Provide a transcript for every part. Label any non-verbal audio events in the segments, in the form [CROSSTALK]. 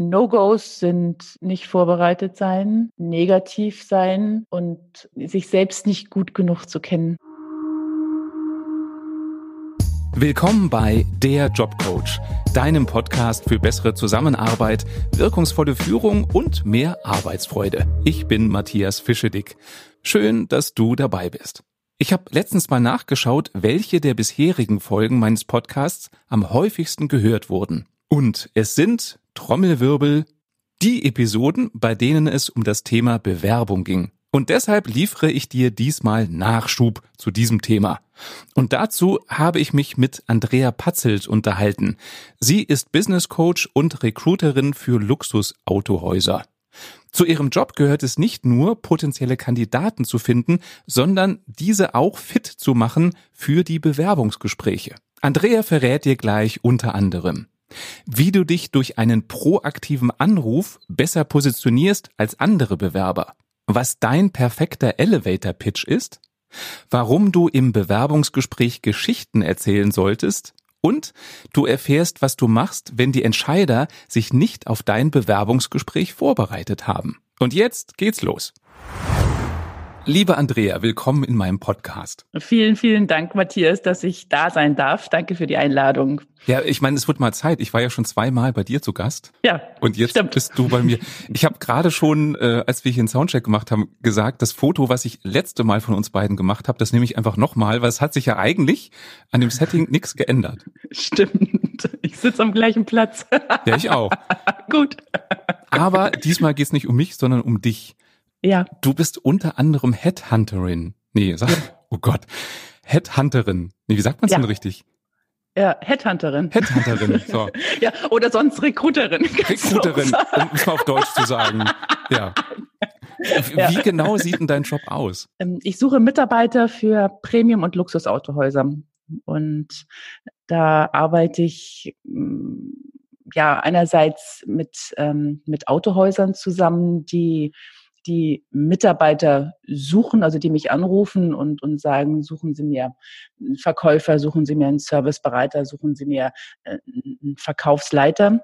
No-Gos sind nicht vorbereitet sein, negativ sein und sich selbst nicht gut genug zu kennen. Willkommen bei Der Jobcoach, deinem Podcast für bessere Zusammenarbeit, wirkungsvolle Führung und mehr Arbeitsfreude. Ich bin Matthias Fischedick. Schön, dass du dabei bist. Ich habe letztens mal nachgeschaut, welche der bisherigen Folgen meines Podcasts am häufigsten gehört wurden. Und es sind Trommelwirbel, die Episoden, bei denen es um das Thema Bewerbung ging. Und deshalb liefere ich dir diesmal Nachschub zu diesem Thema. Und dazu habe ich mich mit Andrea Patzelt unterhalten. Sie ist Business Coach und Recruiterin für Luxusautohäuser. Zu ihrem Job gehört es nicht nur, potenzielle Kandidaten zu finden, sondern diese auch fit zu machen für die Bewerbungsgespräche. Andrea verrät dir gleich unter anderem, wie du dich durch einen proaktiven Anruf besser positionierst als andere Bewerber. Was dein perfekter Elevator Pitch ist. Warum du im Bewerbungsgespräch Geschichten erzählen solltest. Und du erfährst, was du machst, wenn die Entscheider sich nicht auf dein Bewerbungsgespräch vorbereitet haben. Und jetzt geht's los. Liebe Andrea, willkommen in meinem Podcast. Vielen, vielen Dank, Matthias, dass ich da sein darf. Danke für die Einladung. Ja, ich meine, es wird mal Zeit. Ich war ja schon zweimal bei dir zu Gast. Ja. Und jetzt stimmt. bist du bei mir. Ich habe gerade schon, äh, als wir hier einen Soundcheck gemacht haben, gesagt, das Foto, was ich letzte Mal von uns beiden gemacht habe, das nehme ich einfach nochmal, weil es hat sich ja eigentlich an dem Setting [LAUGHS] nichts geändert. Stimmt. Ich sitze am gleichen Platz. Ja, ich auch. [LAUGHS] Gut. Aber diesmal geht's nicht um mich, sondern um dich. Ja. Du bist unter anderem Headhunterin. Nee, sag, ja. oh Gott. Headhunterin. Nee, wie sagt man es ja. denn richtig? Ja, Headhunterin. Headhunterin, [LAUGHS] so. ja, oder sonst Recruiterin. [LAUGHS] Recruiterin, um es mal auf Deutsch zu sagen. Ja. Wie ja. genau sieht denn dein Job aus? Ähm, ich suche Mitarbeiter für Premium- und Luxusautohäuser. Und da arbeite ich mm, ja einerseits mit, ähm, mit Autohäusern zusammen, die die Mitarbeiter suchen, also die mich anrufen und, und sagen, suchen Sie mir einen Verkäufer, suchen Sie mir einen Servicebereiter, suchen Sie mir äh, einen Verkaufsleiter.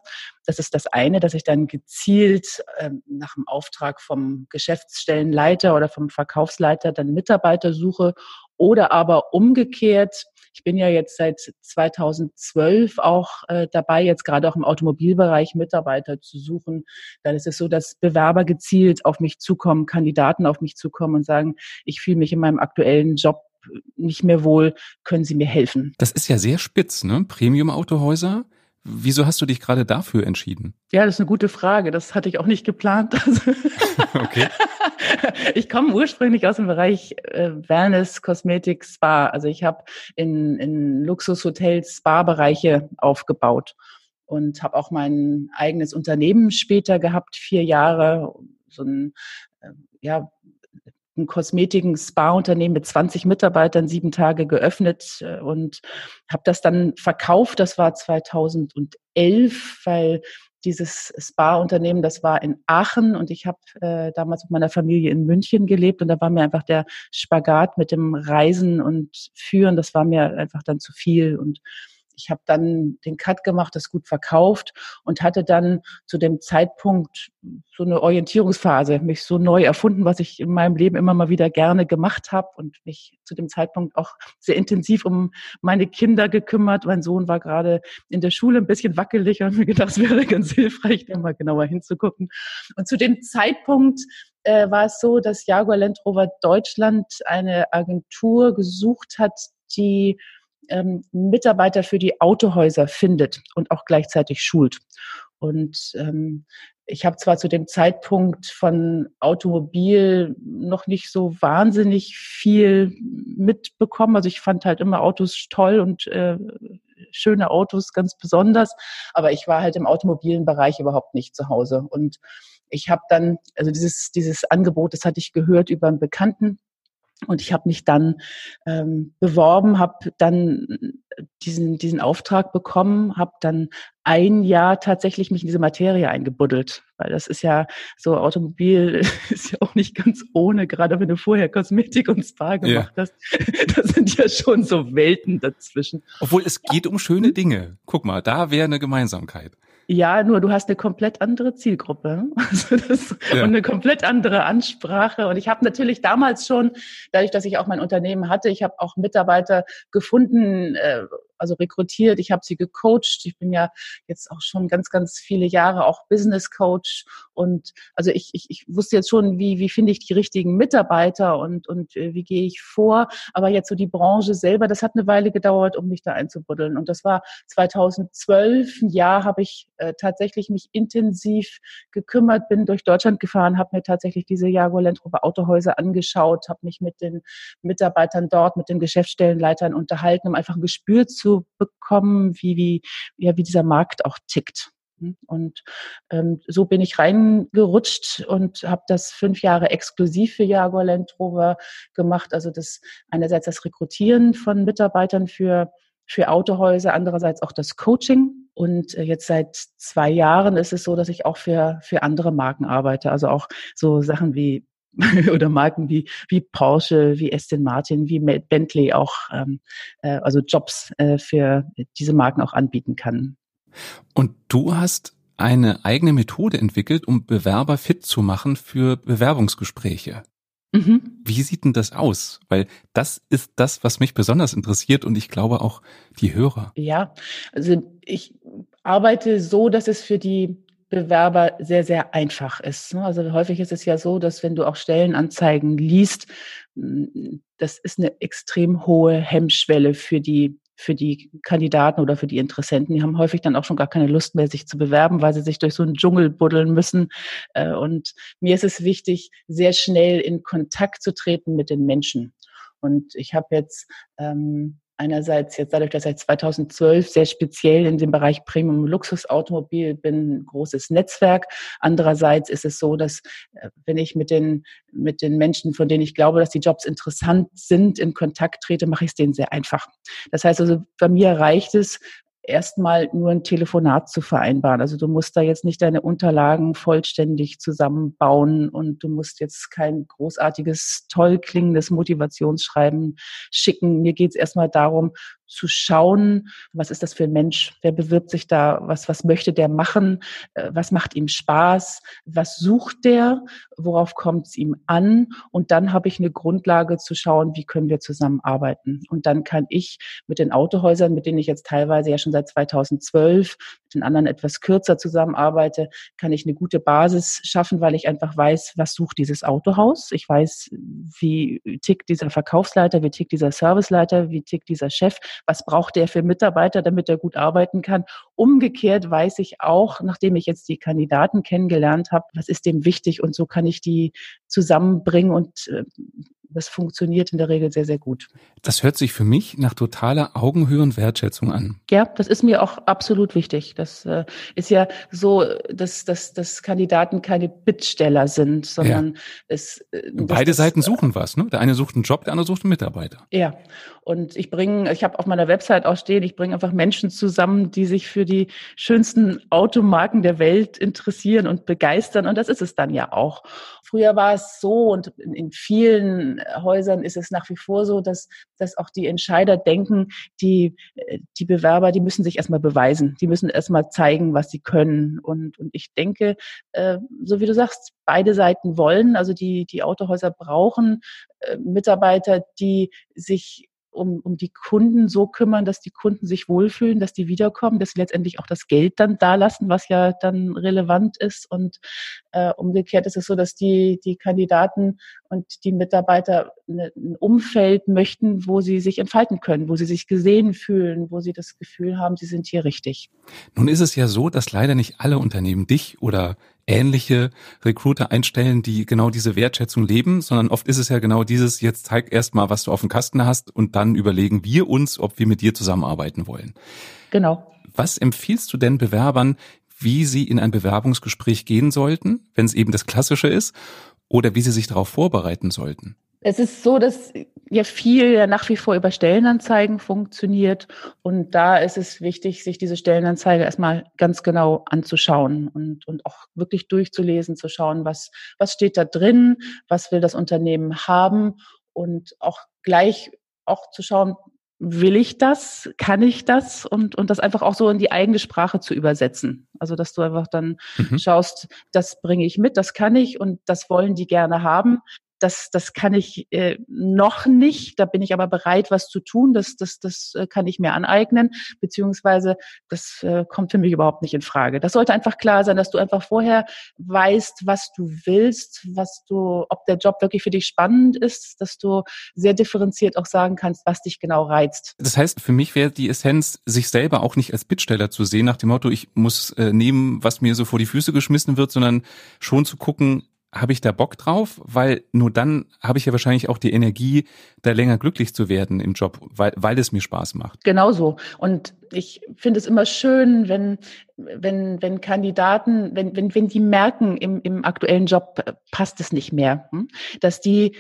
Das ist das eine, dass ich dann gezielt äh, nach dem Auftrag vom Geschäftsstellenleiter oder vom Verkaufsleiter dann Mitarbeiter suche oder aber umgekehrt ich bin ja jetzt seit 2012 auch äh, dabei, jetzt gerade auch im Automobilbereich Mitarbeiter zu suchen. Dann ist es so, dass Bewerber gezielt auf mich zukommen, Kandidaten auf mich zukommen und sagen, ich fühle mich in meinem aktuellen Job nicht mehr wohl, können Sie mir helfen? Das ist ja sehr spitz, ne? Premium-Autohäuser. Wieso hast du dich gerade dafür entschieden? Ja, das ist eine gute Frage. Das hatte ich auch nicht geplant. [LAUGHS] okay. [LAUGHS] Ich komme ursprünglich aus dem Bereich äh, Wellness, Kosmetik, Spa. Also ich habe in, in Luxushotels Spa-Bereiche aufgebaut und habe auch mein eigenes Unternehmen später gehabt, vier Jahre, so ein äh, ja, ein Kosmetiken Spa-Unternehmen mit 20 Mitarbeitern, sieben Tage geöffnet äh, und habe das dann verkauft. Das war 2011, weil dieses Spa-Unternehmen, das war in Aachen und ich habe äh, damals mit meiner Familie in München gelebt und da war mir einfach der Spagat mit dem Reisen und Führen, das war mir einfach dann zu viel und ich habe dann den Cut gemacht, das gut verkauft und hatte dann zu dem Zeitpunkt so eine Orientierungsphase, mich so neu erfunden, was ich in meinem Leben immer mal wieder gerne gemacht habe und mich zu dem Zeitpunkt auch sehr intensiv um meine Kinder gekümmert. Mein Sohn war gerade in der Schule ein bisschen wackelig und mir gedacht, es wäre ganz hilfreich, da mal genauer hinzugucken. Und zu dem Zeitpunkt äh, war es so, dass Jaguar Land Rover Deutschland eine Agentur gesucht hat, die ähm, Mitarbeiter für die Autohäuser findet und auch gleichzeitig schult. Und ähm, ich habe zwar zu dem Zeitpunkt von Automobil noch nicht so wahnsinnig viel mitbekommen. Also ich fand halt immer Autos toll und äh, schöne Autos ganz besonders, aber ich war halt im automobilen Bereich überhaupt nicht zu Hause. Und ich habe dann, also dieses, dieses Angebot, das hatte ich gehört über einen Bekannten, und ich habe mich dann ähm, beworben, habe dann diesen, diesen Auftrag bekommen, habe dann ein Jahr tatsächlich mich in diese Materie eingebuddelt, weil das ist ja so Automobil [LAUGHS] ist ja auch nicht ganz ohne, gerade wenn du vorher Kosmetik und Spa gemacht ja. hast. [LAUGHS] Das sind ja schon so Welten dazwischen. Obwohl es geht um schöne Dinge. Guck mal, da wäre eine Gemeinsamkeit. Ja, nur du hast eine komplett andere Zielgruppe [LAUGHS] also das, ja. und eine komplett andere Ansprache. Und ich habe natürlich damals schon, dadurch, dass ich auch mein Unternehmen hatte, ich habe auch Mitarbeiter gefunden, äh, also rekrutiert, ich habe sie gecoacht. Ich bin ja jetzt auch schon ganz, ganz viele Jahre auch Business Coach und also ich, ich, ich wusste jetzt schon, wie, wie finde ich die richtigen Mitarbeiter und, und äh, wie gehe ich vor. Aber jetzt so die Branche selber, das hat eine Weile gedauert, um mich da einzubuddeln. Und das war 2012, ein Jahr habe ich äh, tatsächlich mich intensiv gekümmert, bin durch Deutschland gefahren, habe mir tatsächlich diese Jaguar Land Rover Autohäuser angeschaut, habe mich mit den Mitarbeitern dort, mit den Geschäftsstellenleitern unterhalten, um einfach ein Gespür zu bekommen, wie, wie, ja, wie dieser Markt auch tickt. Und ähm, so bin ich reingerutscht und habe das fünf Jahre exklusiv für Jaguar Land Rover gemacht. Also das einerseits das Rekrutieren von Mitarbeitern für für Autohäuser, andererseits auch das Coaching. Und äh, jetzt seit zwei Jahren ist es so, dass ich auch für, für andere Marken arbeite. Also auch so Sachen wie [LAUGHS] oder Marken wie, wie Porsche, wie Aston Martin, wie Bentley auch, ähm, äh, also Jobs äh, für diese Marken auch anbieten kann. Und du hast eine eigene Methode entwickelt, um Bewerber fit zu machen für Bewerbungsgespräche. Mhm. Wie sieht denn das aus? Weil das ist das, was mich besonders interessiert und ich glaube auch die Hörer. Ja, also ich arbeite so, dass es für die Bewerber sehr, sehr einfach ist. Ne? Also häufig ist es ja so, dass wenn du auch Stellenanzeigen liest, das ist eine extrem hohe Hemmschwelle für die für die Kandidaten oder für die Interessenten. Die haben häufig dann auch schon gar keine Lust mehr, sich zu bewerben, weil sie sich durch so einen Dschungel buddeln müssen. Äh, und mir ist es wichtig, sehr schnell in Kontakt zu treten mit den Menschen. Und ich habe jetzt ähm, einerseits jetzt dadurch, dass ich 2012 sehr speziell in dem Bereich Premium Luxusautomobil bin, ein großes Netzwerk. Andererseits ist es so, dass äh, wenn ich mit den, mit den Menschen, von denen ich glaube, dass die Jobs interessant sind, in Kontakt trete, mache ich es denen sehr einfach. Das heißt also, bei mir reicht es, erstmal nur ein Telefonat zu vereinbaren. Also du musst da jetzt nicht deine Unterlagen vollständig zusammenbauen und du musst jetzt kein großartiges, toll klingendes Motivationsschreiben schicken. Mir geht es erstmal darum, zu schauen, was ist das für ein Mensch, wer bewirbt sich da, was, was möchte der machen, äh, was macht ihm Spaß, was sucht der, worauf kommt es ihm an? Und dann habe ich eine Grundlage zu schauen, wie können wir zusammenarbeiten. Und dann kann ich mit den Autohäusern, mit denen ich jetzt teilweise ja schon seit 2012, mit den anderen etwas kürzer zusammenarbeite, kann ich eine gute Basis schaffen, weil ich einfach weiß, was sucht dieses Autohaus. Ich weiß, wie tickt dieser Verkaufsleiter, wie tickt dieser Serviceleiter, wie tickt dieser Chef was braucht der für Mitarbeiter, damit er gut arbeiten kann. Umgekehrt weiß ich auch, nachdem ich jetzt die Kandidaten kennengelernt habe, was ist dem wichtig und so kann ich die zusammenbringen und äh, das funktioniert in der Regel sehr, sehr gut. Das hört sich für mich nach totaler Augenhöhe und Wertschätzung an. Ja, das ist mir auch absolut wichtig. Das äh, ist ja so, dass, dass, dass Kandidaten keine Bittsteller sind, sondern ja. es. Äh, Beide das, Seiten suchen was, ne? Der eine sucht einen Job, der andere sucht einen Mitarbeiter. Ja. Und ich bringe, ich habe auf meiner Website auch stehen, ich bringe einfach Menschen zusammen, die sich für die schönsten Automarken der Welt interessieren und begeistern. Und das ist es dann ja auch. Früher war es so und in vielen Häusern ist es nach wie vor so, dass, dass auch die Entscheider denken, die, die Bewerber, die müssen sich erstmal beweisen. Die müssen erstmal zeigen, was sie können. Und, und ich denke, äh, so wie du sagst, beide Seiten wollen, also die, die Autohäuser brauchen äh, Mitarbeiter, die sich um, um die Kunden so kümmern, dass die Kunden sich wohlfühlen, dass die wiederkommen, dass sie letztendlich auch das Geld dann da lassen, was ja dann relevant ist. Und äh, umgekehrt ist es so, dass die, die Kandidaten und die Mitarbeiter ne, ein Umfeld möchten, wo sie sich entfalten können, wo sie sich gesehen fühlen, wo sie das Gefühl haben, sie sind hier richtig. Nun ist es ja so, dass leider nicht alle Unternehmen dich oder ähnliche Recruiter einstellen, die genau diese Wertschätzung leben, sondern oft ist es ja genau dieses, jetzt zeig erst mal, was du auf dem Kasten hast und dann überlegen wir uns, ob wir mit dir zusammenarbeiten wollen. Genau. Was empfiehlst du denn Bewerbern, wie sie in ein Bewerbungsgespräch gehen sollten, wenn es eben das Klassische ist, oder wie sie sich darauf vorbereiten sollten? Es ist so, dass ja viel ja nach wie vor über Stellenanzeigen funktioniert. Und da ist es wichtig, sich diese Stellenanzeige erstmal ganz genau anzuschauen und, und auch wirklich durchzulesen, zu schauen, was, was steht da drin, was will das Unternehmen haben und auch gleich auch zu schauen, will ich das, kann ich das und, und das einfach auch so in die eigene Sprache zu übersetzen. Also, dass du einfach dann mhm. schaust, das bringe ich mit, das kann ich und das wollen die gerne haben das, das kann ich äh, noch nicht, da bin ich aber bereit, was zu tun, das, das, das äh, kann ich mir aneignen, beziehungsweise das äh, kommt für mich überhaupt nicht in Frage. Das sollte einfach klar sein, dass du einfach vorher weißt, was du willst, was du, ob der Job wirklich für dich spannend ist, dass du sehr differenziert auch sagen kannst, was dich genau reizt. Das heißt, für mich wäre die Essenz, sich selber auch nicht als Bittsteller zu sehen, nach dem Motto, ich muss äh, nehmen, was mir so vor die Füße geschmissen wird, sondern schon zu gucken, habe ich da Bock drauf? Weil nur dann habe ich ja wahrscheinlich auch die Energie, da länger glücklich zu werden im Job, weil, weil es mir Spaß macht. Genau so. Und ich finde es immer schön, wenn, wenn, wenn Kandidaten, wenn, wenn, wenn die merken, im, im aktuellen Job äh, passt es nicht mehr, hm? dass die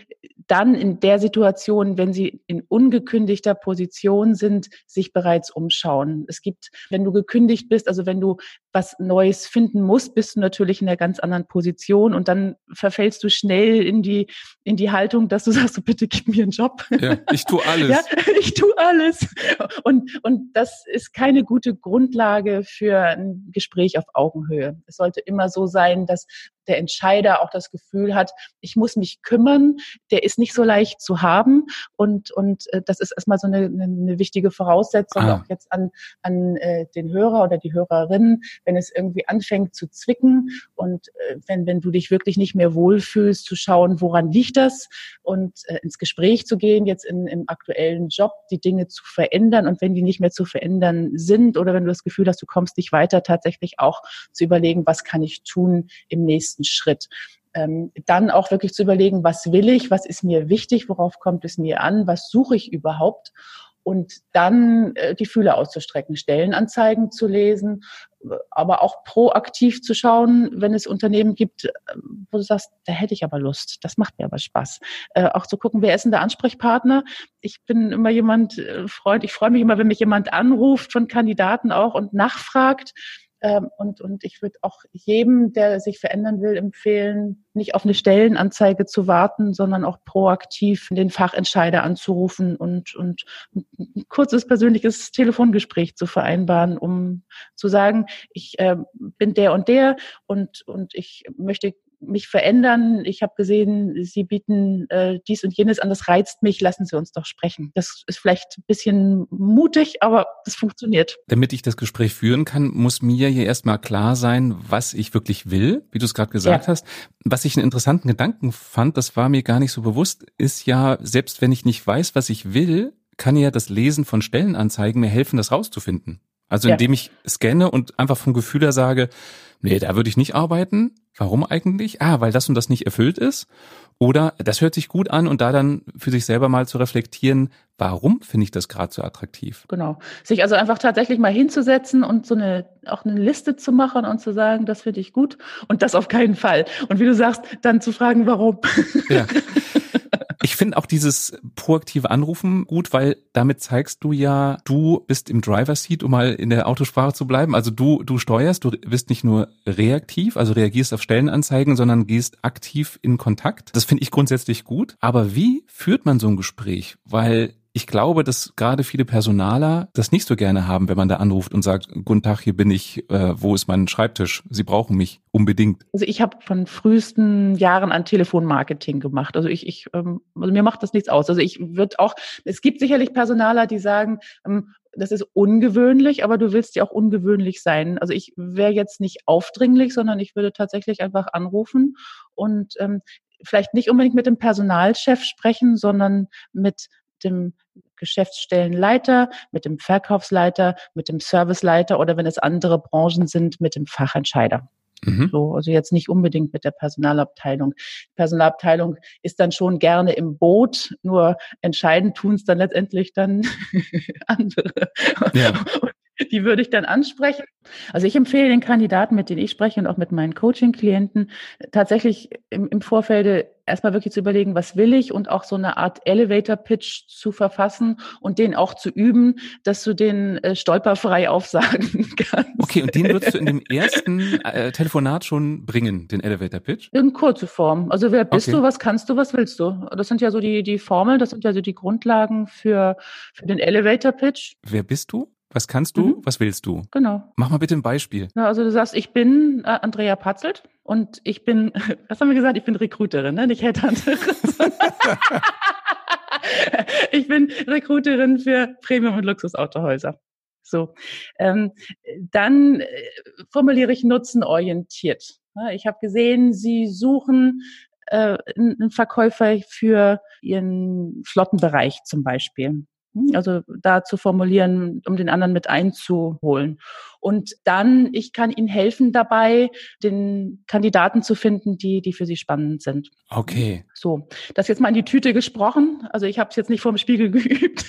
dann in der Situation, wenn sie in ungekündigter Position sind, sich bereits umschauen. Es gibt, wenn du gekündigt bist, also wenn du was Neues finden musst, bist du natürlich in einer ganz anderen Position und dann verfällst du schnell in die, in die Haltung, dass du sagst, so, bitte gib mir einen Job. Ja, ich tue [LAUGHS] alles. Ja, ich tue alles. Und, und das ist keine gute Grundlage für ein Gespräch auf Augenhöhe. Es sollte immer so sein, dass der Entscheider auch das Gefühl hat, ich muss mich kümmern, der ist nicht so leicht zu haben und, und äh, das ist erstmal so eine, eine wichtige Voraussetzung ah. auch jetzt an, an äh, den Hörer oder die Hörerin, wenn es irgendwie anfängt zu zwicken und äh, wenn, wenn du dich wirklich nicht mehr wohlfühlst, zu schauen, woran liegt das und äh, ins Gespräch zu gehen, jetzt in, im aktuellen Job, die Dinge zu verändern und wenn die nicht mehr zu verändern sind oder wenn du das Gefühl hast, du kommst nicht weiter, tatsächlich auch zu überlegen, was kann ich tun im nächsten nächsten Schritt. Ähm, dann auch wirklich zu überlegen, was will ich, was ist mir wichtig, worauf kommt es mir an, was suche ich überhaupt und dann äh, die Fühler auszustrecken, Stellenanzeigen zu lesen, aber auch proaktiv zu schauen, wenn es Unternehmen gibt, äh, wo du sagst, da hätte ich aber Lust, das macht mir aber Spaß. Äh, auch zu gucken, wer ist denn der Ansprechpartner? Ich bin immer jemand, äh, Freund, ich freue mich immer, wenn mich jemand anruft von Kandidaten auch und nachfragt, ähm, und, und ich würde auch jedem, der sich verändern will, empfehlen, nicht auf eine Stellenanzeige zu warten, sondern auch proaktiv den Fachentscheider anzurufen und, und ein kurzes persönliches Telefongespräch zu vereinbaren, um zu sagen, ich äh, bin der und der und, und ich möchte mich verändern. Ich habe gesehen, Sie bieten äh, dies und jenes an, das reizt mich, lassen Sie uns doch sprechen. Das ist vielleicht ein bisschen mutig, aber das funktioniert. Damit ich das Gespräch führen kann, muss mir hier erstmal klar sein, was ich wirklich will, wie du es gerade gesagt ja. hast. Was ich einen interessanten Gedanken fand, das war mir gar nicht so bewusst, ist ja, selbst wenn ich nicht weiß, was ich will, kann ja das Lesen von Stellenanzeigen mir helfen, das rauszufinden. Also indem ja. ich scanne und einfach vom Gefühl her sage, nee, da würde ich nicht arbeiten. Warum eigentlich? Ah, weil das und das nicht erfüllt ist. Oder das hört sich gut an und da dann für sich selber mal zu reflektieren, warum finde ich das gerade so attraktiv? Genau. Sich also einfach tatsächlich mal hinzusetzen und so eine, auch eine Liste zu machen und zu sagen, das finde ich gut und das auf keinen Fall. Und wie du sagst, dann zu fragen, warum. Ja. [LAUGHS] Ich finde auch dieses proaktive Anrufen gut, weil damit zeigst du ja, du bist im Driver Seat, um mal in der Autosprache zu bleiben. Also du, du steuerst, du bist nicht nur reaktiv, also reagierst auf Stellenanzeigen, sondern gehst aktiv in Kontakt. Das finde ich grundsätzlich gut. Aber wie führt man so ein Gespräch? Weil ich glaube, dass gerade viele Personaler das nicht so gerne haben, wenn man da anruft und sagt, guten Tag, hier bin ich, äh, wo ist mein Schreibtisch? Sie brauchen mich unbedingt. Also ich habe von frühesten Jahren an Telefonmarketing gemacht. Also ich, ich ähm, also mir macht das nichts aus. Also ich würde auch, es gibt sicherlich Personaler, die sagen, ähm, das ist ungewöhnlich, aber du willst ja auch ungewöhnlich sein. Also ich wäre jetzt nicht aufdringlich, sondern ich würde tatsächlich einfach anrufen und ähm, vielleicht nicht unbedingt mit dem Personalchef sprechen, sondern mit dem Geschäftsstellenleiter, mit dem Verkaufsleiter, mit dem Serviceleiter oder wenn es andere Branchen sind, mit dem Fachentscheider. Mhm. So, also jetzt nicht unbedingt mit der Personalabteilung. Die Personalabteilung ist dann schon gerne im Boot, nur entscheidend tun es dann letztendlich dann [LAUGHS] andere. Ja. Die würde ich dann ansprechen. Also ich empfehle den Kandidaten, mit denen ich spreche und auch mit meinen Coaching-Klienten, tatsächlich im, im Vorfeld erstmal wirklich zu überlegen, was will ich und auch so eine Art Elevator-Pitch zu verfassen und den auch zu üben, dass du den äh, stolperfrei [LAUGHS] aufsagen kannst. Okay, und den würdest du in dem ersten äh, Telefonat schon bringen, den Elevator-Pitch? In kurze Form. Also wer bist okay. du, was kannst du, was willst du? Das sind ja so die, die Formeln, das sind ja so die Grundlagen für, für den Elevator-Pitch. Wer bist du? Was kannst du? Mhm. Was willst du? Genau. Mach mal bitte ein Beispiel. Na, also du sagst, ich bin äh, Andrea Patzelt und ich bin, [LAUGHS] was haben wir gesagt? Ich bin Recruiterin, ne? nicht Headhunterin. [LAUGHS] ich bin Recruiterin für Premium- und Luxusautohäuser. So, ähm, dann äh, formuliere ich nutzenorientiert. Ich habe gesehen, Sie suchen äh, einen Verkäufer für Ihren Flottenbereich zum Beispiel. Hm, also da zu formulieren, um den anderen mit einzuholen. Und dann, ich kann Ihnen helfen dabei, den Kandidaten zu finden, die, die für Sie spannend sind. Okay. So, das jetzt mal in die Tüte gesprochen. Also ich habe es jetzt nicht vor dem Spiegel [LAUGHS] geübt.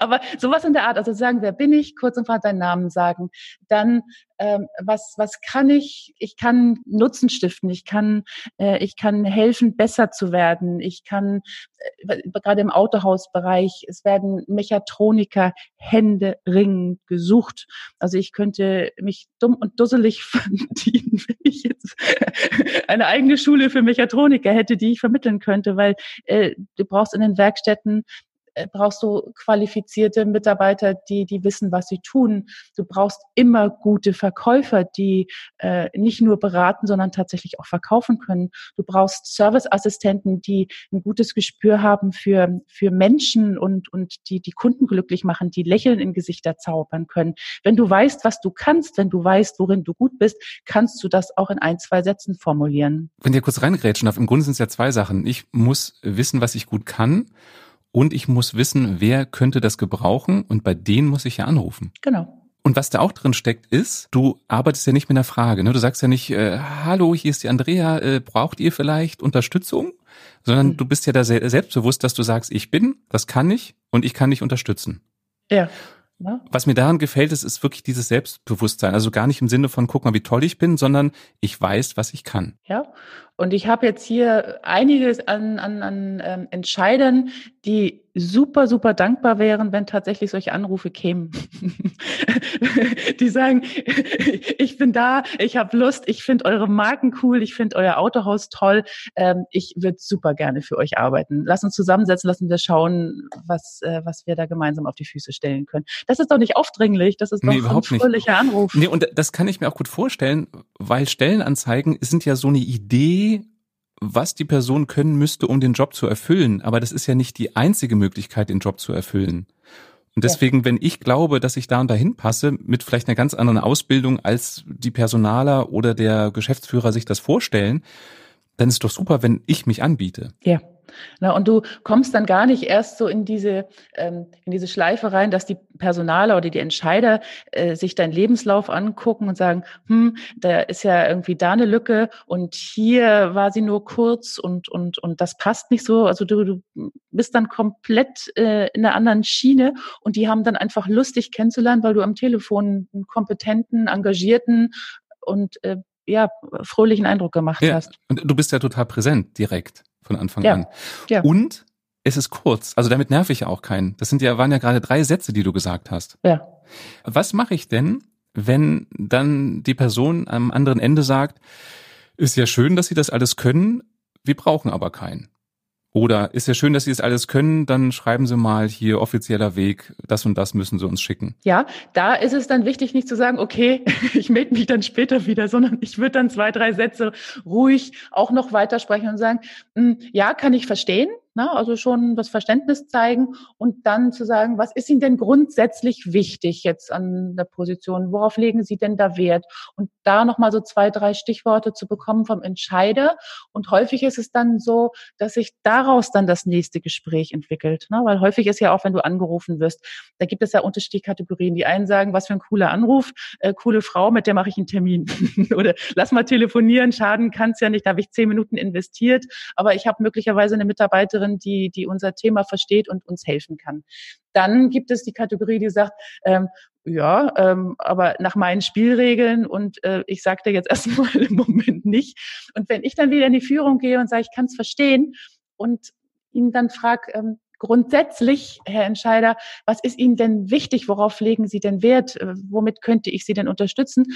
Aber sowas in der Art, also sagen, wer bin ich, kurz und klar deinen Namen sagen. Dann, ähm, was, was kann ich? Ich kann Nutzen stiften, ich kann, äh, ich kann helfen, besser zu werden. Ich kann, äh, gerade im Autohausbereich, es werden Mechatroniker Hände ringen gesucht. Also ich könnte mich dumm und dusselig [LAUGHS] verdienen, wenn ich jetzt eine eigene Schule für Mechatroniker hätte, die ich vermitteln könnte, weil äh, du brauchst in den Werkstätten brauchst du qualifizierte Mitarbeiter, die, die wissen, was sie tun. Du brauchst immer gute Verkäufer, die äh, nicht nur beraten, sondern tatsächlich auch verkaufen können. Du brauchst Serviceassistenten, die ein gutes Gespür haben für, für Menschen und, und die, die Kunden glücklich machen, die Lächeln in Gesichter zaubern können. Wenn du weißt, was du kannst, wenn du weißt, worin du gut bist, kannst du das auch in ein, zwei Sätzen formulieren. Wenn dir kurz reingrätschen darf, im Grunde sind es ja zwei Sachen. Ich muss wissen, was ich gut kann und ich muss wissen, wer könnte das gebrauchen und bei denen muss ich ja anrufen. Genau. Und was da auch drin steckt, ist, du arbeitest ja nicht mit einer Frage. Ne? Du sagst ja nicht, äh, hallo, hier ist die Andrea, äh, braucht ihr vielleicht Unterstützung? Sondern mhm. du bist ja da selbstbewusst, dass du sagst, ich bin, das kann ich und ich kann dich unterstützen. Ja. Ja. Was mir daran gefällt, ist, ist wirklich dieses Selbstbewusstsein. Also gar nicht im Sinne von, guck mal, wie toll ich bin, sondern ich weiß, was ich kann. Ja. Und ich habe jetzt hier einiges an, an, an ähm, Entscheidern, die super, super dankbar wären, wenn tatsächlich solche Anrufe kämen. [LAUGHS] die sagen, ich bin da, ich habe Lust, ich finde eure Marken cool, ich finde euer Autohaus toll, ähm, ich würde super gerne für euch arbeiten. Lass uns zusammensetzen, lassen wir schauen, was, äh, was wir da gemeinsam auf die Füße stellen können. Das ist doch nicht aufdringlich, das ist doch nee, ein fröhlicher Anruf. Nee, und das kann ich mir auch gut vorstellen, weil Stellenanzeigen sind ja so eine Idee, was die Person können müsste, um den Job zu erfüllen. Aber das ist ja nicht die einzige Möglichkeit, den Job zu erfüllen. Und deswegen, wenn ich glaube, dass ich da und dahin passe, mit vielleicht einer ganz anderen Ausbildung, als die Personaler oder der Geschäftsführer sich das vorstellen, dann ist doch super, wenn ich mich anbiete. Ja. Na, und du kommst dann gar nicht erst so in diese, ähm, in diese Schleife rein, dass die Personaler oder die Entscheider äh, sich deinen Lebenslauf angucken und sagen, hm, da ist ja irgendwie da eine Lücke und hier war sie nur kurz und, und, und das passt nicht so. Also du, du bist dann komplett äh, in einer anderen Schiene und die haben dann einfach lustig kennenzulernen, weil du am Telefon einen kompetenten, engagierten und äh, ja, fröhlichen Eindruck gemacht ja, hast. Und du bist ja total präsent direkt von Anfang ja. an. Ja. Und es ist kurz. Also damit nerv ich ja auch keinen. Das sind ja, waren ja gerade drei Sätze, die du gesagt hast. Ja. Was mache ich denn, wenn dann die Person am anderen Ende sagt, ist ja schön, dass Sie das alles können, wir brauchen aber keinen. Oder ist ja schön, dass Sie es alles können, dann schreiben Sie mal hier offizieller Weg, das und das müssen Sie uns schicken. Ja, da ist es dann wichtig, nicht zu sagen, okay, [LAUGHS] ich melde mich dann später wieder, sondern ich würde dann zwei, drei Sätze ruhig auch noch weitersprechen und sagen, hm, ja, kann ich verstehen, Ne? Also schon das Verständnis zeigen und dann zu sagen, was ist Ihnen denn grundsätzlich wichtig jetzt an der Position? Worauf legen Sie denn da Wert? Und da nochmal so zwei, drei Stichworte zu bekommen vom Entscheider. Und häufig ist es dann so, dass sich daraus dann das nächste Gespräch entwickelt. Ne? Weil häufig ist ja auch, wenn du angerufen wirst, da gibt es ja unterschiedliche Kategorien. Die einen sagen, was für ein cooler Anruf, äh, coole Frau, mit der mache ich einen Termin. [LAUGHS] Oder lass mal telefonieren, schaden kann es ja nicht, da habe ich zehn Minuten investiert, aber ich habe möglicherweise eine Mitarbeiterin, Mitarbeiterin, die, die unser Thema versteht und uns helfen kann. Dann gibt es die Kategorie, die sagt, ähm, Ja, ähm, aber nach meinen Spielregeln und äh, ich sage dir jetzt [LAUGHS] erstmal im Moment nicht. Und wenn ich dann wieder in die Führung gehe und sage, ich kann es verstehen und ihn dann frage, ähm, grundsätzlich, Herr Entscheider, was ist Ihnen denn wichtig? Worauf legen Sie denn Wert? Äh, womit könnte ich Sie denn unterstützen?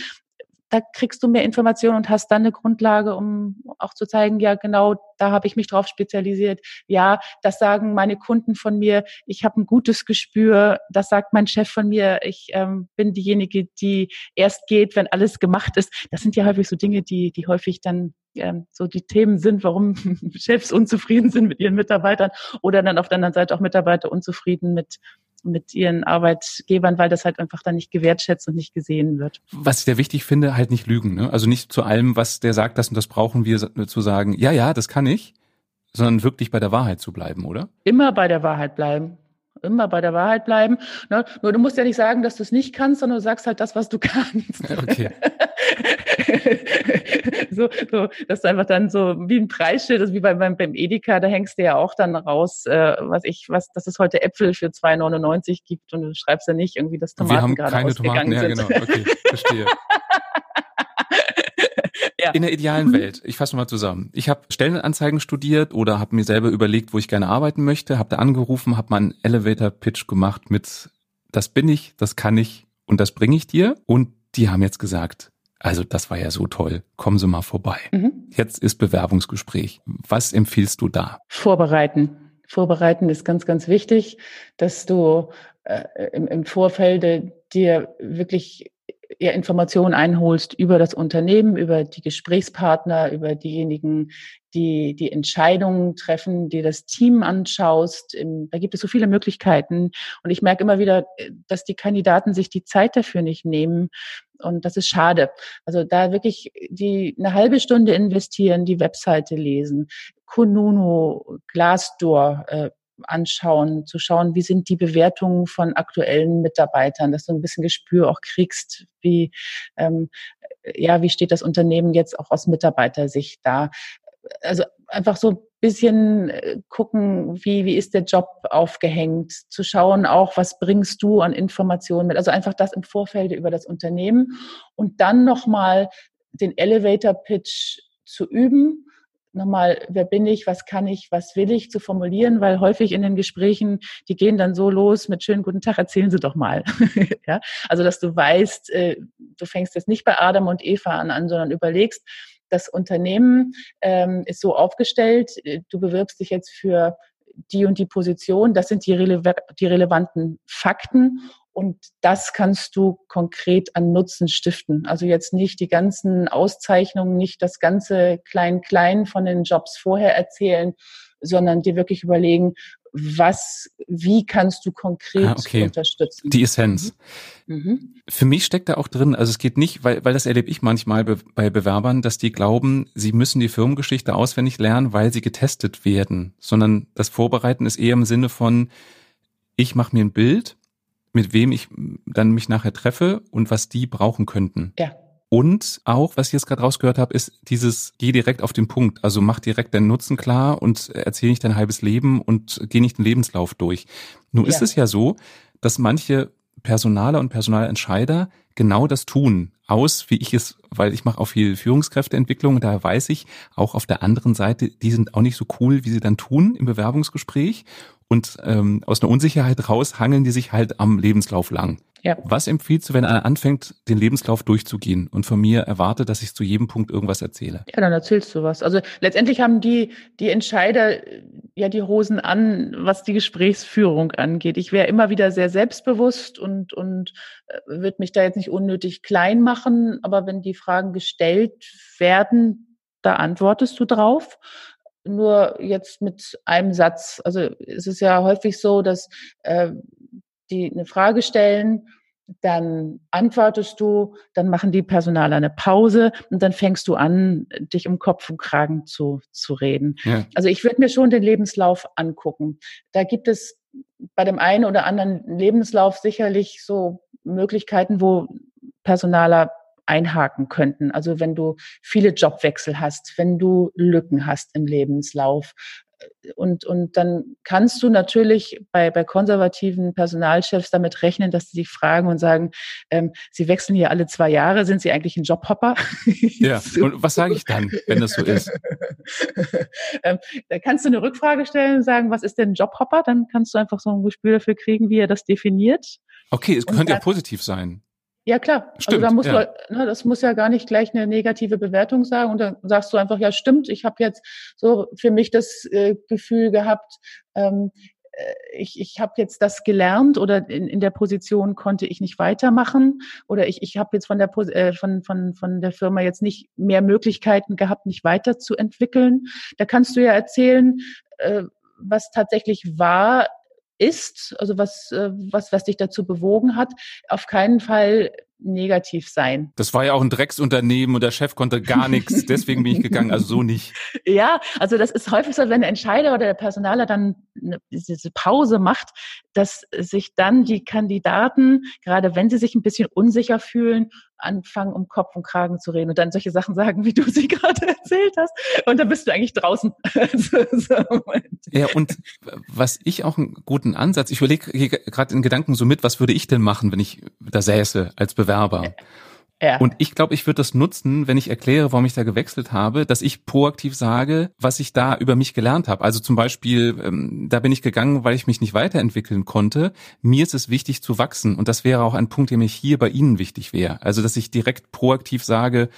Da kriegst du mehr Informationen und hast dann eine Grundlage, um auch zu zeigen, ja, genau, da habe ich mich drauf spezialisiert. Ja, das sagen meine Kunden von mir, ich habe ein gutes Gespür, das sagt mein Chef von mir, ich ähm, bin diejenige, die erst geht, wenn alles gemacht ist. Das sind ja häufig so Dinge, die, die häufig dann ähm, so die Themen sind, warum [LAUGHS] Chefs unzufrieden sind mit ihren Mitarbeitern oder dann auf der anderen Seite auch Mitarbeiter unzufrieden mit mit ihren Arbeitgebern, weil das halt einfach dann nicht gewertschätzt und nicht gesehen wird. Was ich sehr wichtig finde, halt nicht lügen. Ne? Also nicht zu allem, was der sagt, das und das brauchen wir, zu sagen, ja, ja, das kann ich, sondern wirklich bei der Wahrheit zu bleiben, oder? Immer bei der Wahrheit bleiben immer bei der Wahrheit bleiben. Ne? Nur du musst ja nicht sagen, dass du es nicht kannst, sondern du sagst halt das, was du [LAUGHS] kannst. Okay. [LAUGHS] [LAUGHS] so, so, dass du einfach dann so wie ein Preisschild, also wie beim, beim, beim Edeka, da hängst du ja auch dann raus, äh, was ich, was, dass es heute Äpfel für 2,99 gibt und du schreibst ja nicht irgendwie, dass Tomaten Wir haben keine Tomaten, ja, genau, okay, verstehe. [LAUGHS] ja. In der idealen mhm. Welt, ich fasse mal zusammen. Ich habe Stellenanzeigen studiert oder habe mir selber überlegt, wo ich gerne arbeiten möchte, habe da angerufen, habe mal einen Elevator-Pitch gemacht mit, das bin ich, das kann ich und das bringe ich dir. Und die haben jetzt gesagt, also das war ja so toll. Kommen Sie mal vorbei. Mhm. Jetzt ist Bewerbungsgespräch. Was empfiehlst du da? Vorbereiten. Vorbereiten ist ganz, ganz wichtig, dass du äh, im, im Vorfeld dir wirklich ja, Informationen einholst über das Unternehmen, über die Gesprächspartner, über diejenigen, die die Entscheidungen treffen, die das Team anschaust. Da gibt es so viele Möglichkeiten. Und ich merke immer wieder, dass die Kandidaten sich die Zeit dafür nicht nehmen. Und das ist schade. Also da wirklich die eine halbe Stunde investieren, die Webseite lesen, Kununu, Glassdoor, äh, anschauen, zu schauen, wie sind die Bewertungen von aktuellen Mitarbeitern, dass du ein bisschen Gespür auch kriegst, wie, ähm, ja, wie steht das Unternehmen jetzt auch aus Mitarbeitersicht da. Also einfach so ein bisschen äh, gucken, wie, wie ist der Job aufgehängt, zu schauen auch, was bringst du an Informationen mit. Also einfach das im Vorfeld über das Unternehmen und dann nochmal den Elevator Pitch zu üben nochmal, wer bin ich, was kann ich, was will ich, zu formulieren, weil häufig in den Gesprächen, die gehen dann so los mit schönen guten Tag, erzählen Sie doch mal. [LAUGHS] ja? Also, dass du weißt, äh, du fängst jetzt nicht bei Adam und Eva an, an sondern überlegst, das Unternehmen ähm, ist so aufgestellt, äh, du bewirbst dich jetzt für die und die Position, das sind die, rele die relevanten Fakten und das kannst du konkret an Nutzen stiften. Also jetzt nicht die ganzen Auszeichnungen, nicht das ganze Klein-Klein von den Jobs vorher erzählen, sondern dir wirklich überlegen, was, wie kannst du konkret ah, okay. unterstützen? Die Essenz. Mhm. mhm. Für mich steckt da auch drin, also es geht nicht, weil, weil das erlebe ich manchmal be, bei Bewerbern, dass die glauben, sie müssen die Firmengeschichte auswendig lernen, weil sie getestet werden, sondern das Vorbereiten ist eher im Sinne von, ich mache mir ein Bild, mit wem ich dann mich nachher treffe und was die brauchen könnten. Ja. Und auch, was ich jetzt gerade rausgehört habe, ist dieses, geh direkt auf den Punkt. Also mach direkt deinen Nutzen klar und erzähl nicht dein halbes Leben und geh nicht den Lebenslauf durch. Nun ja. ist es ja so, dass manche Personaler und Personalentscheider genau das tun, aus, wie ich es, weil ich mache auch viel Führungskräfteentwicklung, da weiß ich auch auf der anderen Seite, die sind auch nicht so cool, wie sie dann tun im Bewerbungsgespräch und ähm, aus einer Unsicherheit raus hangeln die sich halt am Lebenslauf lang. Ja. Was empfiehlst du, wenn einer anfängt, den Lebenslauf durchzugehen und von mir erwartet, dass ich zu jedem Punkt irgendwas erzähle? Ja, dann erzählst du was. Also letztendlich haben die, die Entscheider ja die Hosen an, was die Gesprächsführung angeht. Ich wäre immer wieder sehr selbstbewusst und, und äh, würde mich da jetzt nicht unnötig klein machen. Aber wenn die Fragen gestellt werden, da antwortest du drauf nur jetzt mit einem Satz. Also es ist ja häufig so, dass äh, die eine Frage stellen, dann antwortest du, dann machen die Personaler eine Pause und dann fängst du an, dich um Kopf und Kragen zu, zu reden. Ja. Also ich würde mir schon den Lebenslauf angucken. Da gibt es bei dem einen oder anderen Lebenslauf sicherlich so Möglichkeiten, wo Personaler einhaken könnten. Also wenn du viele Jobwechsel hast, wenn du Lücken hast im Lebenslauf, und, und dann kannst du natürlich bei, bei konservativen Personalchefs damit rechnen, dass sie dich fragen und sagen, ähm, sie wechseln hier alle zwei Jahre, sind sie eigentlich ein Jobhopper? Ja, und was sage ich dann, wenn das so ist? [LAUGHS] ähm, da kannst du eine Rückfrage stellen und sagen, was ist denn ein Jobhopper? Dann kannst du einfach so ein Gespür dafür kriegen, wie er das definiert. Okay, es könnte ja positiv sein. Ja, klar. Stimmt, also da musst ja. du, ne, das muss ja gar nicht gleich eine negative Bewertung sagen. Und dann sagst du einfach, ja, stimmt, ich habe jetzt so für mich das äh, Gefühl gehabt, ähm, äh, ich, ich habe jetzt das gelernt oder in, in der Position konnte ich nicht weitermachen oder ich, ich habe jetzt von der äh, von, von, von der Firma jetzt nicht mehr Möglichkeiten gehabt, mich weiterzuentwickeln. Da kannst du ja erzählen, äh, was tatsächlich war ist, also was, äh, was, was dich dazu bewogen hat, auf keinen Fall negativ sein. Das war ja auch ein Drecksunternehmen und der Chef konnte gar nichts, [LAUGHS] deswegen bin ich gegangen, also so nicht. Ja, also das ist häufig so, wenn der Entscheider oder der Personaler dann eine, diese Pause macht, dass sich dann die Kandidaten, gerade wenn sie sich ein bisschen unsicher fühlen, anfangen, um Kopf und Kragen zu reden und dann solche Sachen sagen, wie du sie [LAUGHS] gerade erzählt hast. Und dann bist du eigentlich draußen. [LAUGHS] ja, und was ich auch einen guten Ansatz, ich überlege gerade in Gedanken so mit, was würde ich denn machen, wenn ich da säße als Bewerber? Ja. Und ich glaube, ich würde das nutzen, wenn ich erkläre, warum ich da gewechselt habe, dass ich proaktiv sage, was ich da über mich gelernt habe. Also zum Beispiel, ähm, da bin ich gegangen, weil ich mich nicht weiterentwickeln konnte. Mir ist es wichtig zu wachsen. Und das wäre auch ein Punkt, der mir hier bei Ihnen wichtig wäre. Also, dass ich direkt proaktiv sage,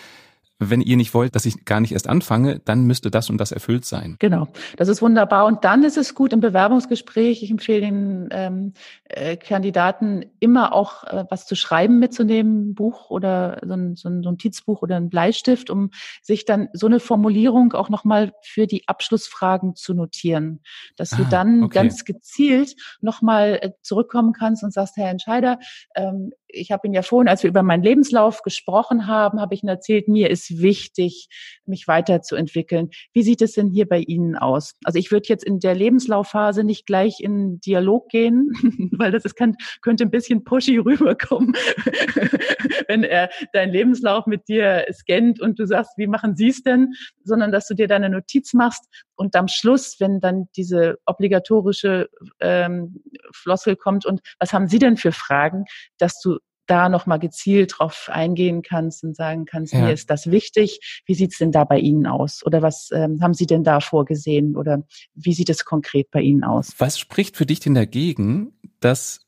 wenn ihr nicht wollt, dass ich gar nicht erst anfange, dann müsste das und das erfüllt sein. Genau, das ist wunderbar. Und dann ist es gut im Bewerbungsgespräch. Ich empfehle den ähm, äh, Kandidaten immer auch äh, was zu schreiben mitzunehmen, ein Buch oder so ein, so ein Notizbuch oder ein Bleistift, um sich dann so eine Formulierung auch nochmal für die Abschlussfragen zu notieren, dass ah, du dann okay. ganz gezielt nochmal äh, zurückkommen kannst und sagst, Herr Entscheider, ähm, ich habe Ihnen ja vorhin, als wir über meinen Lebenslauf gesprochen haben, habe ich Ihnen erzählt, mir ist wichtig, mich weiterzuentwickeln. Wie sieht es denn hier bei Ihnen aus? Also ich würde jetzt in der Lebenslaufphase nicht gleich in Dialog gehen, [LAUGHS] weil das ist, kann, könnte ein bisschen pushy rüberkommen, [LAUGHS] wenn er deinen Lebenslauf mit dir scannt und du sagst, wie machen Sie es denn? Sondern dass du dir deine Notiz machst und am Schluss, wenn dann diese obligatorische ähm, Floskel kommt und was haben Sie denn für Fragen, dass du da nochmal gezielt drauf eingehen kannst und sagen kannst, ja. mir ist das wichtig. Wie sieht's denn da bei Ihnen aus? Oder was ähm, haben Sie denn da vorgesehen? Oder wie sieht es konkret bei Ihnen aus? Was spricht für dich denn dagegen, dass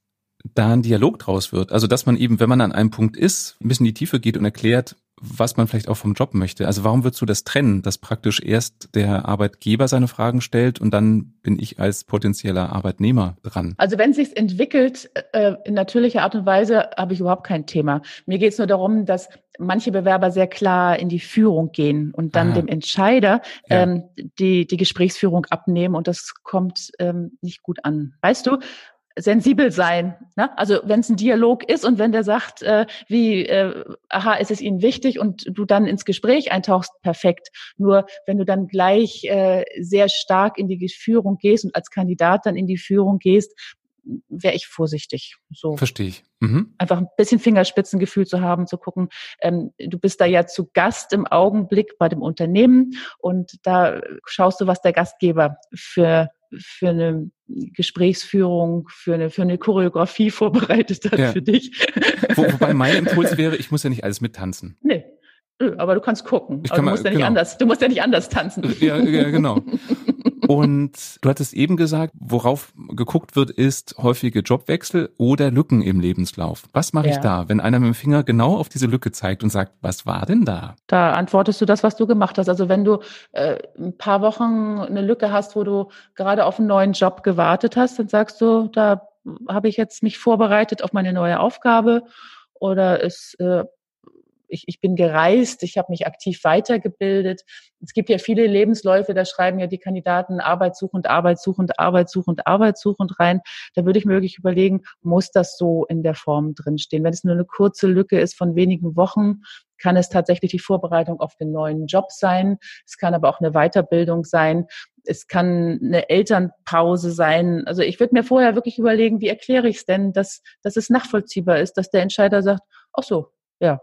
da ein Dialog draus wird? Also, dass man eben, wenn man an einem Punkt ist, ein bisschen in die Tiefe geht und erklärt, was man vielleicht auch vom Job möchte. Also warum würdest du das trennen, dass praktisch erst der Arbeitgeber seine Fragen stellt und dann bin ich als potenzieller Arbeitnehmer dran? Also wenn es sich entwickelt äh, in natürlicher Art und Weise, habe ich überhaupt kein Thema. Mir geht es nur darum, dass manche Bewerber sehr klar in die Führung gehen und dann ah, dem Entscheider ja. ähm, die, die Gesprächsführung abnehmen und das kommt ähm, nicht gut an. Weißt du, sensibel sein. Ne? Also wenn es ein Dialog ist und wenn der sagt, äh, wie, äh, aha, ist es Ihnen wichtig und du dann ins Gespräch eintauchst, perfekt. Nur wenn du dann gleich äh, sehr stark in die Führung gehst und als Kandidat dann in die Führung gehst, wäre ich vorsichtig. So. Verstehe ich. Mhm. Einfach ein bisschen Fingerspitzengefühl zu haben, zu gucken, ähm, du bist da ja zu Gast im Augenblick bei dem Unternehmen und da schaust du, was der Gastgeber für für eine Gesprächsführung, für eine, für eine Choreografie [LAUGHS] vorbereitet hat ja. für dich. Wo, wobei mein Impuls wäre, ich muss ja nicht alles mittanzen. Nee. Aber du kannst gucken. Ich kann du musst mal, ja nicht genau. anders. Du musst ja nicht anders tanzen. Ja, ja genau. [LAUGHS] Und du hattest eben gesagt, worauf geguckt wird, ist häufige Jobwechsel oder Lücken im Lebenslauf. Was mache ja. ich da, wenn einer mit dem Finger genau auf diese Lücke zeigt und sagt, was war denn da? Da antwortest du das, was du gemacht hast. Also wenn du äh, ein paar Wochen eine Lücke hast, wo du gerade auf einen neuen Job gewartet hast, dann sagst du, da habe ich jetzt mich vorbereitet auf meine neue Aufgabe oder es äh, ich, ich bin gereist, ich habe mich aktiv weitergebildet. Es gibt ja viele Lebensläufe, da schreiben ja die Kandidaten arbeitssuchend, arbeitssuchend, arbeitssuchend, arbeitssuchend rein. Da würde ich mir wirklich überlegen, muss das so in der Form drinstehen? Wenn es nur eine kurze Lücke ist von wenigen Wochen, kann es tatsächlich die Vorbereitung auf den neuen Job sein. Es kann aber auch eine Weiterbildung sein. Es kann eine Elternpause sein. Also ich würde mir vorher wirklich überlegen, wie erkläre ich es denn, dass, dass es nachvollziehbar ist, dass der Entscheider sagt, ach so, ja,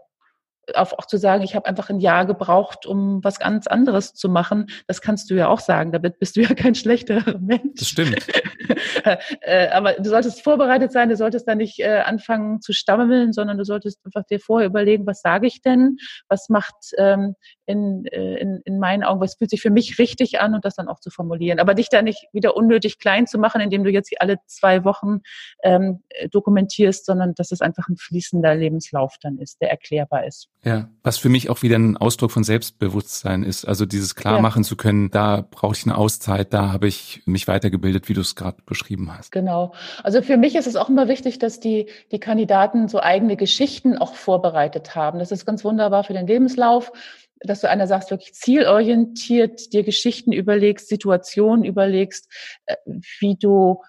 auf, auch zu sagen, ich habe einfach ein Jahr gebraucht, um was ganz anderes zu machen, das kannst du ja auch sagen. Damit bist du ja kein schlechterer [LAUGHS] Mensch. Das stimmt. [LAUGHS] Äh, aber du solltest vorbereitet sein, du solltest da nicht äh, anfangen zu stammeln, sondern du solltest einfach dir vorher überlegen, was sage ich denn? Was macht ähm, in, äh, in, in meinen Augen, was fühlt sich für mich richtig an und das dann auch zu formulieren. Aber dich da nicht wieder unnötig klein zu machen, indem du jetzt alle zwei Wochen ähm, dokumentierst, sondern dass es einfach ein fließender Lebenslauf dann ist, der erklärbar ist. Ja, was für mich auch wieder ein Ausdruck von Selbstbewusstsein ist. Also dieses klar machen ja. zu können, da brauche ich eine Auszeit, da habe ich mich weitergebildet, wie du es gerade beschrieben hast. Genau. Also für mich ist es auch immer wichtig, dass die, die Kandidaten so eigene Geschichten auch vorbereitet haben. Das ist ganz wunderbar für den Lebenslauf dass du einer sagst, wirklich zielorientiert dir Geschichten überlegst, Situationen überlegst, äh, wie du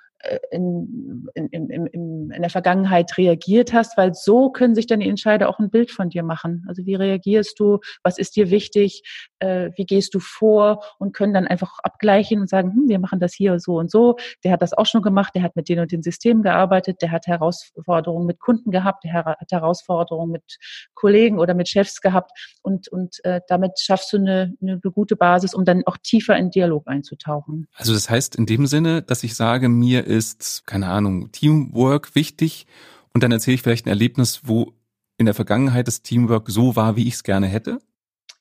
in, in, in, in, in der Vergangenheit reagiert hast, weil so können sich dann die Entscheider auch ein Bild von dir machen. Also wie reagierst du, was ist dir wichtig, äh, wie gehst du vor und können dann einfach abgleichen und sagen, hm, wir machen das hier so und so. Der hat das auch schon gemacht, der hat mit den und den Systemen gearbeitet, der hat Herausforderungen mit Kunden gehabt, der hat Herausforderungen mit Kollegen oder mit Chefs gehabt und, und äh, damit schaffst du eine, eine gute Basis, um dann auch tiefer in Dialog einzutauchen. Also das heißt in dem Sinne, dass ich sage, mir ist, keine Ahnung, Teamwork wichtig und dann erzähle ich vielleicht ein Erlebnis, wo in der Vergangenheit das Teamwork so war, wie ich es gerne hätte?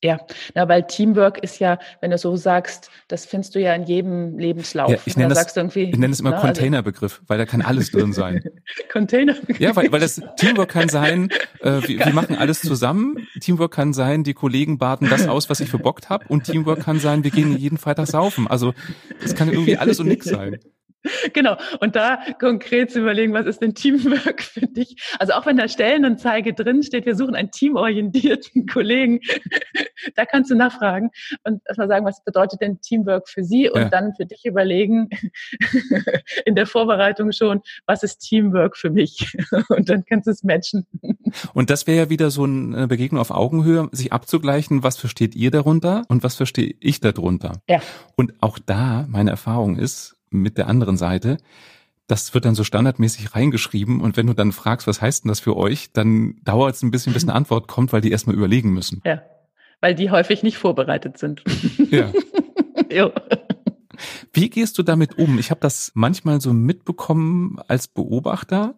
Ja, na, weil Teamwork ist ja, wenn du so sagst, das findest du ja in jedem Lebenslauf. Ja, ich nenne das, ich nenne das immer na, also Containerbegriff, weil da kann alles drin sein. [LAUGHS] Containerbegriff. Ja, weil, weil das Teamwork kann sein, äh, wir, wir machen alles zusammen. Teamwork kann sein, die Kollegen baden das aus, was ich verbockt habe. Und Teamwork kann sein, wir gehen jeden Freitag saufen. Also das kann irgendwie alles und nichts sein. [LAUGHS] Genau. Und da konkret zu überlegen, was ist denn Teamwork [LAUGHS] für dich? Also auch wenn da Stellenanzeige drin steht, wir suchen einen teamorientierten [LAUGHS] Kollegen, da kannst du nachfragen und erstmal sagen, was bedeutet denn Teamwork für sie und ja. dann für dich überlegen, in der Vorbereitung schon, was ist Teamwork für mich? Und dann kannst du es matchen. Und das wäre ja wieder so eine Begegnung auf Augenhöhe, sich abzugleichen, was versteht ihr darunter und was verstehe ich darunter? Ja. Und auch da, meine Erfahrung ist, mit der anderen Seite. Das wird dann so standardmäßig reingeschrieben und wenn du dann fragst, was heißt denn das für euch, dann dauert es ein bisschen, bis eine Antwort kommt, weil die erstmal überlegen müssen. Ja, weil die häufig nicht vorbereitet sind. Ja. [LAUGHS] jo. Wie gehst du damit um? Ich habe das manchmal so mitbekommen als Beobachter,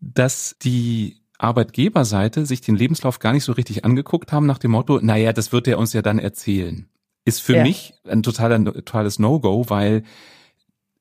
dass die Arbeitgeberseite sich den Lebenslauf gar nicht so richtig angeguckt haben nach dem Motto, naja, das wird er uns ja dann erzählen. Ist für ja. mich ein totaler, totales No-Go, weil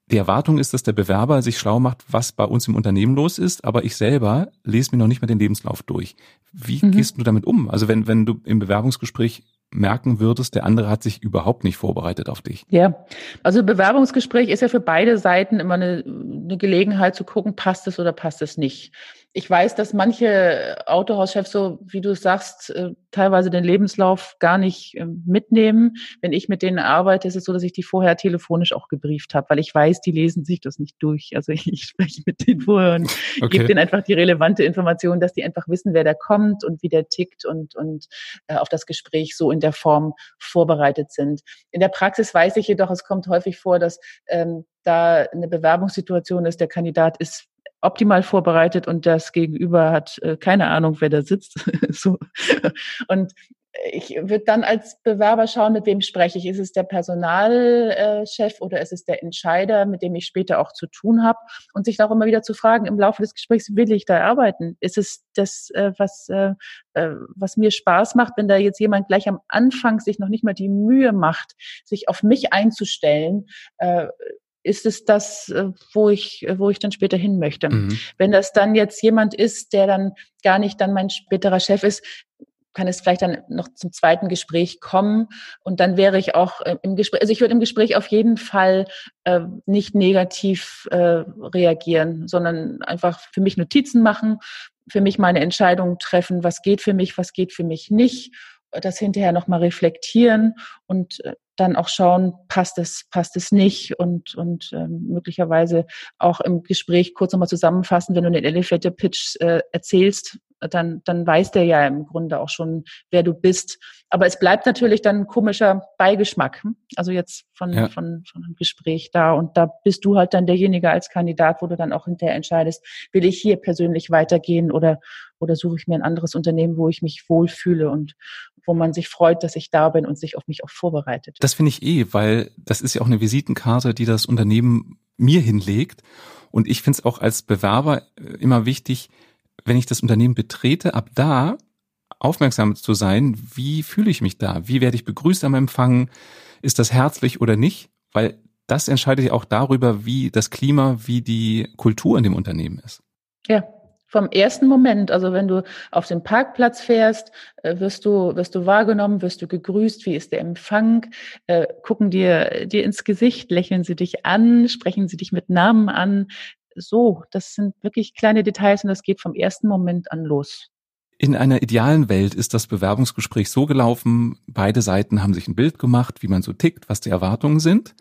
die Erwartung ist, dass der Bewerber sich schlau macht, was bei uns im Unternehmen los ist, aber ich selber lese mir noch nicht mal den Lebenslauf durch. Wie mhm. gehst du damit um? Also wenn, wenn du im Bewerbungsgespräch merken würdest, der andere hat sich überhaupt nicht vorbereitet auf dich. Ja, also Bewerbungsgespräch ist ja für beide Seiten immer eine, eine Gelegenheit zu gucken, passt es oder passt es nicht ich weiß, dass manche Autohauschefs, so wie du sagst, äh, teilweise den Lebenslauf gar nicht ähm, mitnehmen. Wenn ich mit denen arbeite, ist es so, dass ich die vorher telefonisch auch gebrieft habe, weil ich weiß, die lesen sich das nicht durch. Also [LAUGHS] ich spreche mit denen vorher und okay. gebe denen einfach die relevante Information, dass die einfach wissen, wer da kommt und wie der tickt und, und äh, auf das Gespräch so in der Form vorbereitet sind. In der Praxis weiß ich jedoch, es kommt häufig vor, dass ähm, da eine Bewerbungssituation ist, der Kandidat ist optimal vorbereitet und das Gegenüber hat äh, keine Ahnung, wer da sitzt. [LAUGHS] so. Und ich würde dann als Bewerber schauen, mit wem spreche ich. Ist es der Personalchef oder ist es der Entscheider, mit dem ich später auch zu tun habe? Und sich auch immer wieder zu fragen, im Laufe des Gesprächs, will ich da arbeiten? Ist es das, äh, was, äh, was mir Spaß macht, wenn da jetzt jemand gleich am Anfang sich noch nicht mal die Mühe macht, sich auf mich einzustellen? Ist es das, äh, wo ich, wo ich dann später hin möchte. Mhm. Wenn das dann jetzt jemand ist, der dann gar nicht dann mein späterer Chef ist, kann es vielleicht dann noch zum zweiten Gespräch kommen und dann wäre ich auch äh, im Gespräch, also ich würde im Gespräch auf jeden Fall äh, nicht negativ äh, reagieren, sondern einfach für mich Notizen machen, für mich meine Entscheidung treffen, was geht für mich, was geht für mich nicht das hinterher nochmal reflektieren und äh, dann auch schauen, passt es, passt es nicht? Und, und ähm, möglicherweise auch im Gespräch kurz nochmal zusammenfassen, wenn du den Elevator Pitch äh, erzählst, dann, dann weiß der ja im Grunde auch schon, wer du bist. Aber es bleibt natürlich dann ein komischer Beigeschmack. Hm? Also jetzt von, ja. von, von einem Gespräch da. Und da bist du halt dann derjenige als Kandidat, wo du dann auch hinterher entscheidest, will ich hier persönlich weitergehen oder, oder suche ich mir ein anderes Unternehmen, wo ich mich wohlfühle und wo man sich freut, dass ich da bin und sich auf mich auch vorbereitet. Das finde ich eh, weil das ist ja auch eine Visitenkarte, die das Unternehmen mir hinlegt. Und ich finde es auch als Bewerber äh, immer wichtig, wenn ich das Unternehmen betrete, ab da aufmerksam zu sein, wie fühle ich mich da? Wie werde ich begrüßt am Empfang? Ist das herzlich oder nicht? Weil das entscheidet ja auch darüber, wie das Klima, wie die Kultur in dem Unternehmen ist. Ja, vom ersten Moment, also wenn du auf den Parkplatz fährst, äh, wirst du, wirst du wahrgenommen, wirst du gegrüßt, wie ist der Empfang, äh, gucken dir, dir ins Gesicht, lächeln sie dich an, sprechen sie dich mit Namen an. So, das sind wirklich kleine Details und das geht vom ersten Moment an los. In einer idealen Welt ist das Bewerbungsgespräch so gelaufen, beide Seiten haben sich ein Bild gemacht, wie man so tickt, was die Erwartungen sind.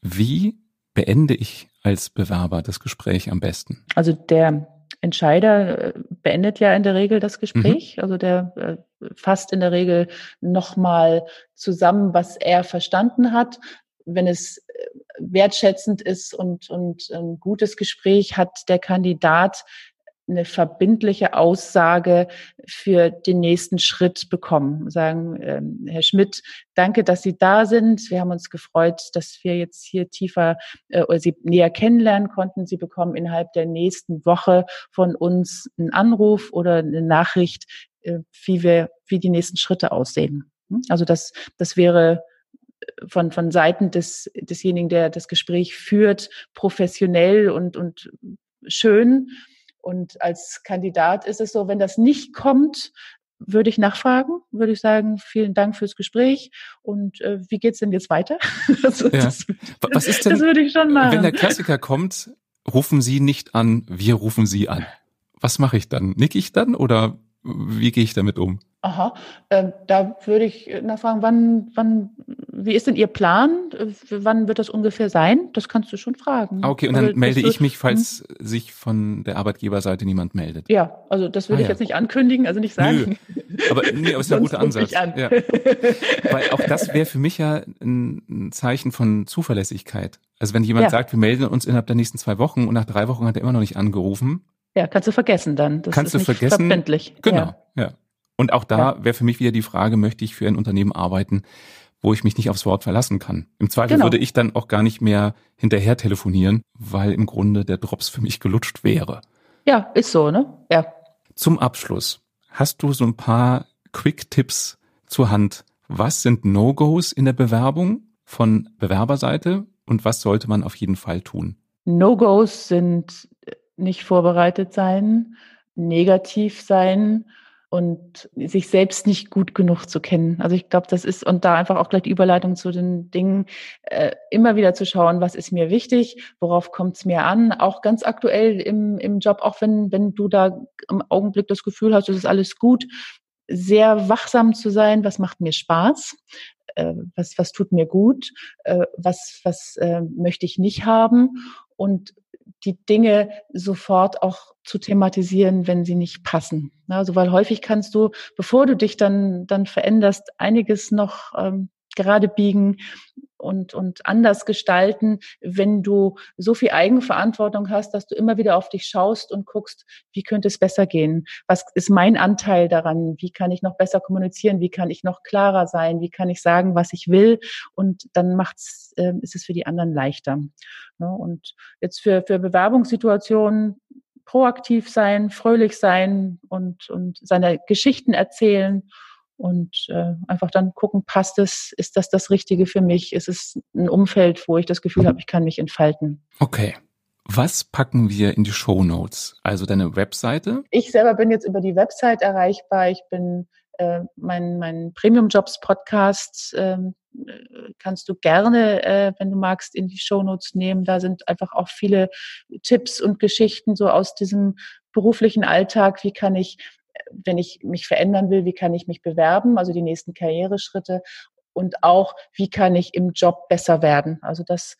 Wie beende ich als Bewerber das Gespräch am besten? Also der Entscheider äh, beendet ja in der Regel das Gespräch. Mhm. Also der äh, fasst in der Regel nochmal zusammen, was er verstanden hat. Wenn es wertschätzend ist und, und ein gutes Gespräch hat der Kandidat eine verbindliche Aussage für den nächsten Schritt bekommen. Sagen, ähm, Herr Schmidt, danke, dass Sie da sind. Wir haben uns gefreut, dass wir jetzt hier tiefer äh, oder Sie näher kennenlernen konnten. Sie bekommen innerhalb der nächsten Woche von uns einen Anruf oder eine Nachricht, äh, wie wir, wie die nächsten Schritte aussehen. Hm? Also das, das wäre von, von Seiten des, desjenigen, der das Gespräch führt, professionell und, und schön. Und als Kandidat ist es so, wenn das nicht kommt, würde ich nachfragen, würde ich sagen, vielen Dank fürs Gespräch und äh, wie geht's denn jetzt weiter? [LAUGHS] also, ja. das, Was ist denn, das würde ich schon machen. Wenn der Klassiker kommt, rufen Sie nicht an, wir rufen Sie an. Was mache ich dann? Nick ich dann oder wie gehe ich damit um? Aha, äh, da würde ich nachfragen, wann, wann, wie ist denn Ihr Plan? Wann wird das ungefähr sein? Das kannst du schon fragen. Ah, okay, und dann also, melde ich mich, falls hm? sich von der Arbeitgeberseite niemand meldet. Ja, also das würde ah, ich ja. jetzt nicht ankündigen, also nicht sagen. Nö. Aber nee, aber ist ja ein [LAUGHS] guter Ansatz. An. Ja. Weil auch das wäre für mich ja ein Zeichen von Zuverlässigkeit. Also wenn jemand ja. sagt, wir melden uns innerhalb der nächsten zwei Wochen und nach drei Wochen hat er immer noch nicht angerufen. Ja, kannst du vergessen dann. Das kannst du vergessen. Verbindlich. Genau, ja. Und auch da wäre für mich wieder die Frage, möchte ich für ein Unternehmen arbeiten, wo ich mich nicht aufs Wort verlassen kann. Im Zweifel genau. würde ich dann auch gar nicht mehr hinterher telefonieren, weil im Grunde der Drops für mich gelutscht wäre. Ja, ist so, ne? Ja. Zum Abschluss, hast du so ein paar Quick-Tipps zur Hand? Was sind No-Gos in der Bewerbung von Bewerberseite und was sollte man auf jeden Fall tun? No-Gos sind nicht vorbereitet sein, negativ sein, und sich selbst nicht gut genug zu kennen. Also ich glaube, das ist, und da einfach auch gleich die Überleitung zu den Dingen, äh, immer wieder zu schauen, was ist mir wichtig, worauf kommt es mir an, auch ganz aktuell im, im Job, auch wenn, wenn du da im Augenblick das Gefühl hast, es ist alles gut, sehr wachsam zu sein, was macht mir Spaß, äh, was, was tut mir gut, äh, was, was äh, möchte ich nicht haben? Und die Dinge sofort auch zu thematisieren, wenn sie nicht passen. Also weil häufig kannst du, bevor du dich dann dann veränderst, einiges noch ähm, gerade biegen und, und anders gestalten, wenn du so viel Eigenverantwortung hast, dass du immer wieder auf dich schaust und guckst, wie könnte es besser gehen? Was ist mein Anteil daran? Wie kann ich noch besser kommunizieren? Wie kann ich noch klarer sein? Wie kann ich sagen, was ich will? Und dann macht's, äh, ist es für die anderen leichter. Ne? Und jetzt für, für Bewerbungssituationen proaktiv sein, fröhlich sein und, und seine Geschichten erzählen und äh, einfach dann gucken, passt es, ist das das Richtige für mich? Ist es ein Umfeld, wo ich das Gefühl habe, ich kann mich entfalten? Okay. Was packen wir in die Show Notes? Also deine Webseite? Ich selber bin jetzt über die Website erreichbar. Ich bin äh, mein, mein Premium Jobs Podcast ähm, äh, kannst du gerne, äh, wenn du magst, in die Show Notes nehmen. Da sind einfach auch viele Tipps und Geschichten so aus diesem beruflichen Alltag. Wie kann ich wenn ich mich verändern will, wie kann ich mich bewerben, also die nächsten Karriereschritte und auch, wie kann ich im Job besser werden. Also das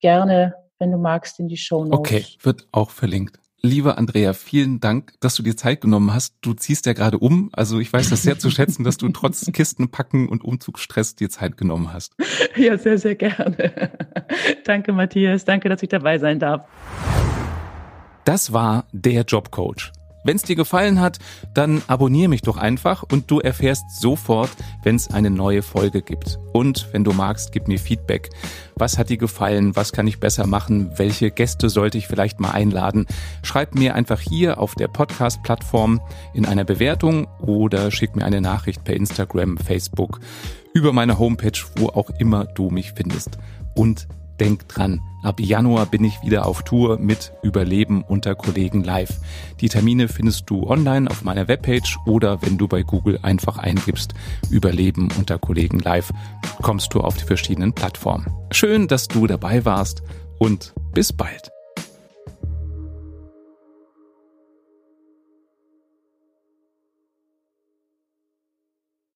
gerne, wenn du magst, in die Show Notes. Okay, wird auch verlinkt. Liebe Andrea, vielen Dank, dass du dir Zeit genommen hast. Du ziehst ja gerade um. Also ich weiß das sehr zu schätzen, dass du [LAUGHS] trotz Kistenpacken und Umzugsstress dir Zeit genommen hast. Ja, sehr, sehr gerne. [LAUGHS] Danke, Matthias. Danke, dass ich dabei sein darf. Das war der Jobcoach. Wenn es dir gefallen hat, dann abonniere mich doch einfach und du erfährst sofort, wenn es eine neue Folge gibt. Und wenn du magst, gib mir Feedback. Was hat dir gefallen? Was kann ich besser machen? Welche Gäste sollte ich vielleicht mal einladen? Schreib mir einfach hier auf der Podcast-Plattform in einer Bewertung oder schick mir eine Nachricht per Instagram, Facebook, über meine Homepage, wo auch immer du mich findest. Und denk dran, ab Januar bin ich wieder auf Tour mit Überleben unter Kollegen live. Die Termine findest du online auf meiner Webpage oder wenn du bei Google einfach eingibst Überleben unter Kollegen live, kommst du auf die verschiedenen Plattformen. Schön, dass du dabei warst und bis bald.